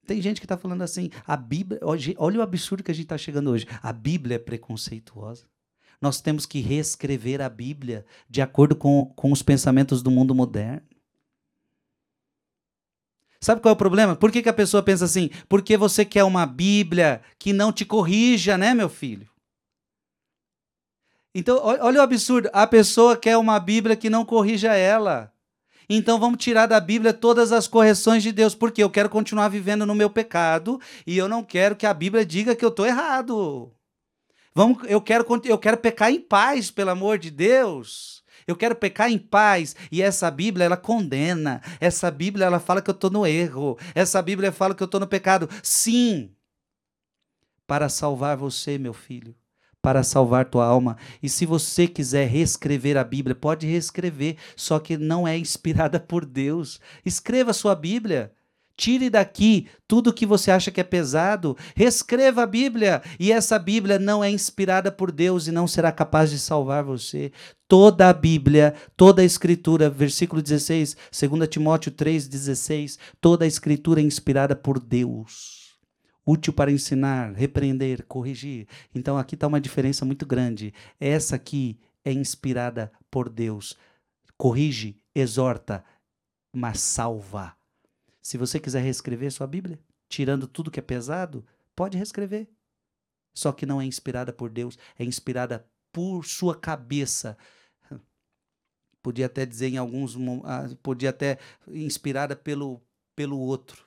Tem gente que está falando assim. A Bíblia, olha o absurdo que a gente está chegando hoje. A Bíblia é preconceituosa. Nós temos que reescrever a Bíblia de acordo com, com os pensamentos do mundo moderno. Sabe qual é o problema? Por que, que a pessoa pensa assim? Porque você quer uma Bíblia que não te corrija, né, meu filho? Então, olha o absurdo. A pessoa quer uma Bíblia que não corrija ela. Então vamos tirar da Bíblia todas as correções de Deus, porque eu quero continuar vivendo no meu pecado e eu não quero que a Bíblia diga que eu estou errado. Vamos, eu quero eu quero pecar em paz, pelo amor de Deus. Eu quero pecar em paz. E essa Bíblia, ela condena. Essa Bíblia, ela fala que eu estou no erro. Essa Bíblia fala que eu estou no pecado. Sim, para salvar você, meu filho para salvar tua alma. E se você quiser reescrever a Bíblia, pode reescrever, só que não é inspirada por Deus. Escreva a sua Bíblia. Tire daqui tudo que você acha que é pesado, reescreva a Bíblia, e essa Bíblia não é inspirada por Deus e não será capaz de salvar você. Toda a Bíblia, toda a Escritura, versículo 16, 2 Timóteo 3,16, toda a Escritura é inspirada por Deus útil para ensinar, repreender, corrigir. Então aqui está uma diferença muito grande. Essa aqui é inspirada por Deus. Corrige, exorta, mas salva. Se você quiser reescrever sua Bíblia, tirando tudo que é pesado, pode reescrever. Só que não é inspirada por Deus, é inspirada por sua cabeça. Podia até dizer em alguns, ah, podia até inspirada pelo pelo outro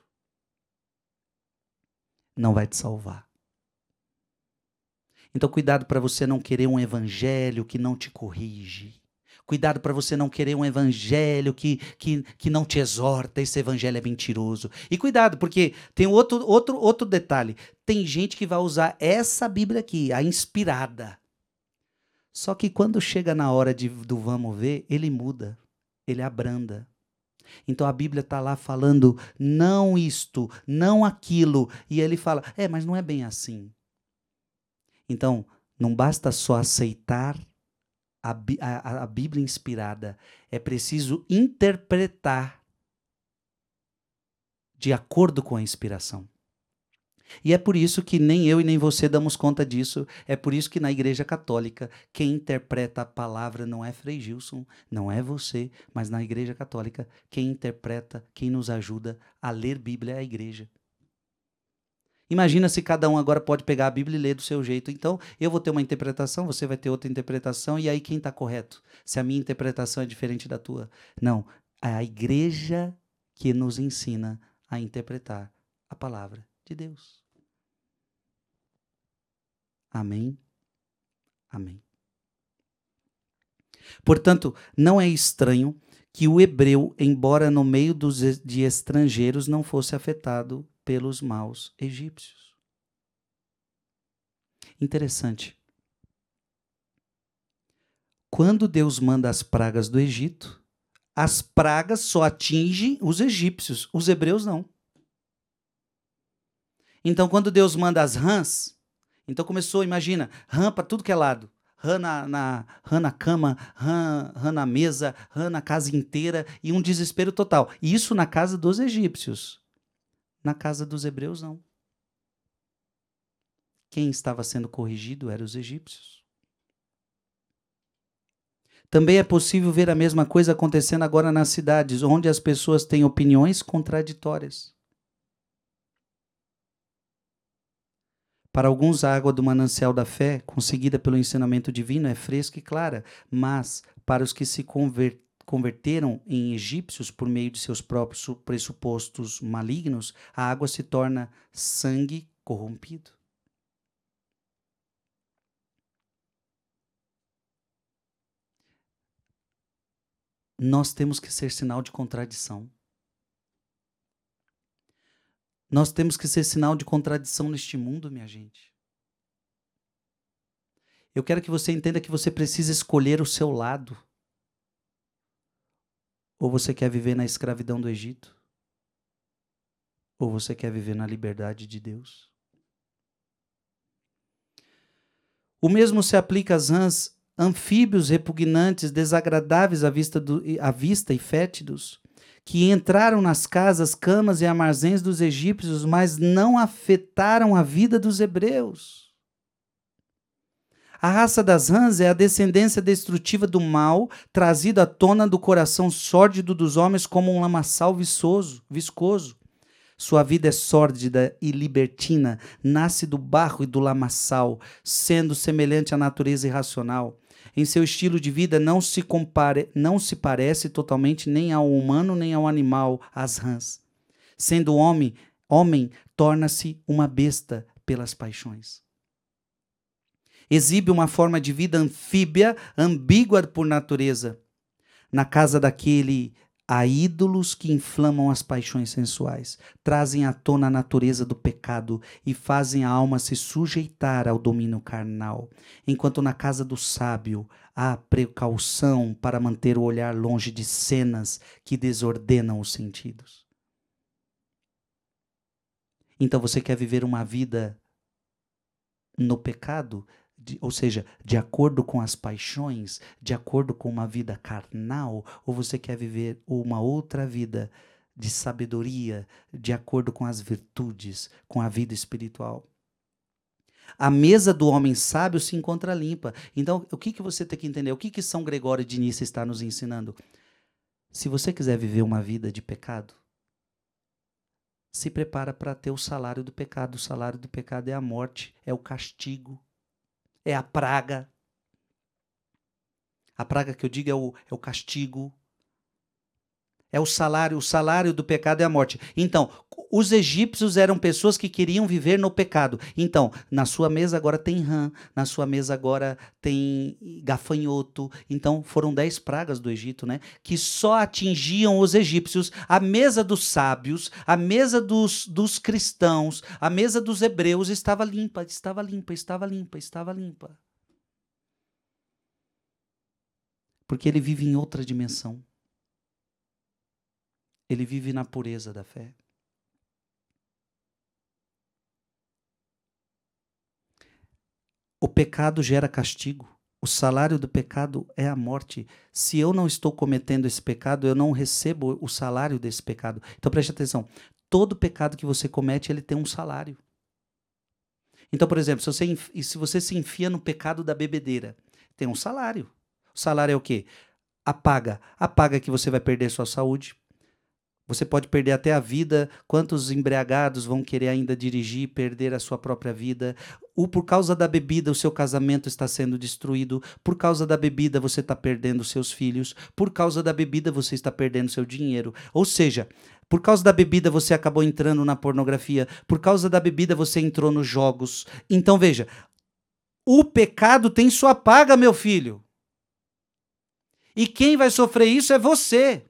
não vai te salvar. Então, cuidado para você não querer um evangelho que não te corrige. Cuidado para você não querer um evangelho que, que, que não te exorta, esse evangelho é mentiroso. E cuidado, porque tem outro, outro, outro detalhe. Tem gente que vai usar essa Bíblia aqui, a inspirada. Só que quando chega na hora de, do vamos ver, ele muda, ele abranda. Então a Bíblia está lá falando não isto, não aquilo. E ele fala, é, mas não é bem assim. Então, não basta só aceitar a, a, a Bíblia inspirada, é preciso interpretar de acordo com a inspiração. E é por isso que nem eu e nem você damos conta disso. É por isso que na Igreja Católica, quem interpreta a palavra não é Frei Gilson, não é você, mas na Igreja Católica, quem interpreta, quem nos ajuda a ler Bíblia é a Igreja. Imagina se cada um agora pode pegar a Bíblia e ler do seu jeito. Então, eu vou ter uma interpretação, você vai ter outra interpretação, e aí quem está correto? Se a minha interpretação é diferente da tua. Não, é a igreja que nos ensina a interpretar a palavra de Deus. Amém? Amém. Portanto, não é estranho que o hebreu, embora no meio dos, de estrangeiros, não fosse afetado pelos maus egípcios. Interessante. Quando Deus manda as pragas do Egito, as pragas só atingem os egípcios, os hebreus não. Então, quando Deus manda as rãs, então começou, imagina, rã para tudo que é lado. Rã na, na, na cama, rã, rã na mesa, rã na casa inteira e um desespero total. E isso na casa dos egípcios. Na casa dos hebreus, não. Quem estava sendo corrigido eram os egípcios. Também é possível ver a mesma coisa acontecendo agora nas cidades, onde as pessoas têm opiniões contraditórias. Para alguns, a água do manancial da fé, conseguida pelo ensinamento divino, é fresca e clara, mas para os que se conver converteram em egípcios por meio de seus próprios pressupostos malignos, a água se torna sangue corrompido. Nós temos que ser sinal de contradição. Nós temos que ser sinal de contradição neste mundo, minha gente. Eu quero que você entenda que você precisa escolher o seu lado. Ou você quer viver na escravidão do Egito? Ou você quer viver na liberdade de Deus? O mesmo se aplica às rãs, anfíbios repugnantes, desagradáveis à vista, do, à vista e fétidos, que entraram nas casas, camas e armazéns dos egípcios, mas não afetaram a vida dos hebreus. A raça das rãs é a descendência destrutiva do mal, trazida à tona do coração sórdido dos homens como um lamaçal viçoso, viscoso. Sua vida é sórdida e libertina, nasce do barro e do lamaçal, sendo semelhante à natureza irracional. Em seu estilo de vida não se compare, não se parece totalmente nem ao humano nem ao animal, às rãs. Sendo homem, homem torna-se uma besta pelas paixões exibe uma forma de vida anfíbia, ambígua por natureza. Na casa daquele há ídolos que inflamam as paixões sensuais, trazem à tona a natureza do pecado e fazem a alma se sujeitar ao domínio carnal, enquanto na casa do sábio há precaução para manter o olhar longe de cenas que desordenam os sentidos. Então você quer viver uma vida no pecado? De, ou seja, de acordo com as paixões, de acordo com uma vida carnal, ou você quer viver uma outra vida de sabedoria, de acordo com as virtudes, com a vida espiritual? A mesa do homem sábio se encontra limpa. Então, o que, que você tem que entender? O que, que São Gregório de Nissa está nos ensinando? Se você quiser viver uma vida de pecado, se prepara para ter o salário do pecado. O salário do pecado é a morte, é o castigo é a praga. A praga que eu digo é o, é o castigo. É o salário, o salário do pecado é a morte. Então, os egípcios eram pessoas que queriam viver no pecado. Então, na sua mesa agora tem rã, na sua mesa agora tem gafanhoto. Então, foram dez pragas do Egito, né? Que só atingiam os egípcios. A mesa dos sábios, a mesa dos, dos cristãos, a mesa dos hebreus estava limpa, estava limpa, estava limpa, estava limpa. Porque ele vive em outra dimensão. Ele vive na pureza da fé. O pecado gera castigo. O salário do pecado é a morte. Se eu não estou cometendo esse pecado, eu não recebo o salário desse pecado. Então preste atenção. Todo pecado que você comete, ele tem um salário. Então, por exemplo, se você, se você se enfia no pecado da bebedeira, tem um salário. O salário é o quê? Apaga. Apaga que você vai perder sua saúde, você pode perder até a vida. Quantos embriagados vão querer ainda dirigir, perder a sua própria vida? Ou por causa da bebida, o seu casamento está sendo destruído. Por causa da bebida, você está perdendo seus filhos. Por causa da bebida, você está perdendo seu dinheiro. Ou seja, por causa da bebida, você acabou entrando na pornografia. Por causa da bebida, você entrou nos jogos. Então veja, o pecado tem sua paga, meu filho. E quem vai sofrer isso é você.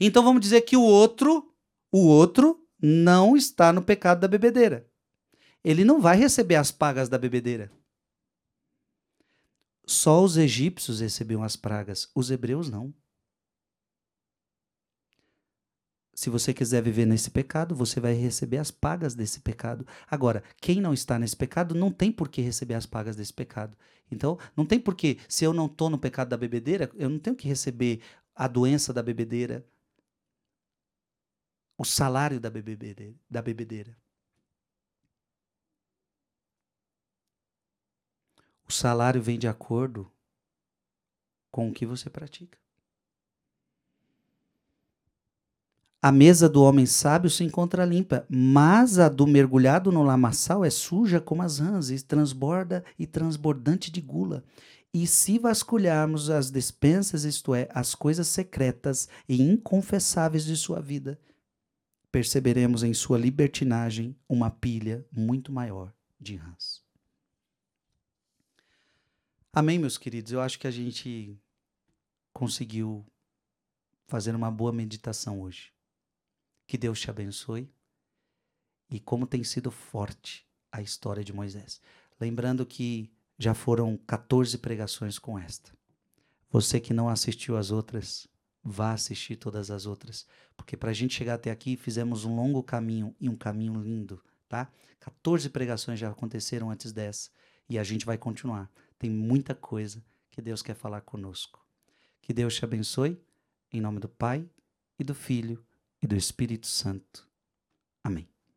Então vamos dizer que o outro, o outro não está no pecado da bebedeira. Ele não vai receber as pagas da bebedeira. Só os egípcios recebiam as pragas, os hebreus não. Se você quiser viver nesse pecado, você vai receber as pagas desse pecado. Agora, quem não está nesse pecado não tem por que receber as pagas desse pecado. Então, não tem por que, se eu não estou no pecado da bebedeira, eu não tenho que receber a doença da bebedeira, o salário da bebedeira. Da bebedeira. O salário vem de acordo com o que você pratica. A mesa do homem sábio se encontra limpa, mas a do mergulhado no lamaçal é suja como as rãs, e transborda e transbordante de gula. E se vasculharmos as despensas, isto é, as coisas secretas e inconfessáveis de sua vida, perceberemos em sua libertinagem uma pilha muito maior de rãs. Amém, meus queridos? Eu acho que a gente conseguiu fazer uma boa meditação hoje. Que Deus te abençoe. E como tem sido forte a história de Moisés. Lembrando que Já foram 14 pregações com esta. Você que não assistiu as outras, vá assistir todas as outras, porque para a gente chegar até aqui fizemos um longo caminho e um caminho lindo, tá? 14 pregações já aconteceram antes dessa e a gente vai continuar. Tem muita coisa que Deus quer falar conosco. Que Deus te abençoe, em nome do Pai e do Filho e do Espírito Santo. Amém.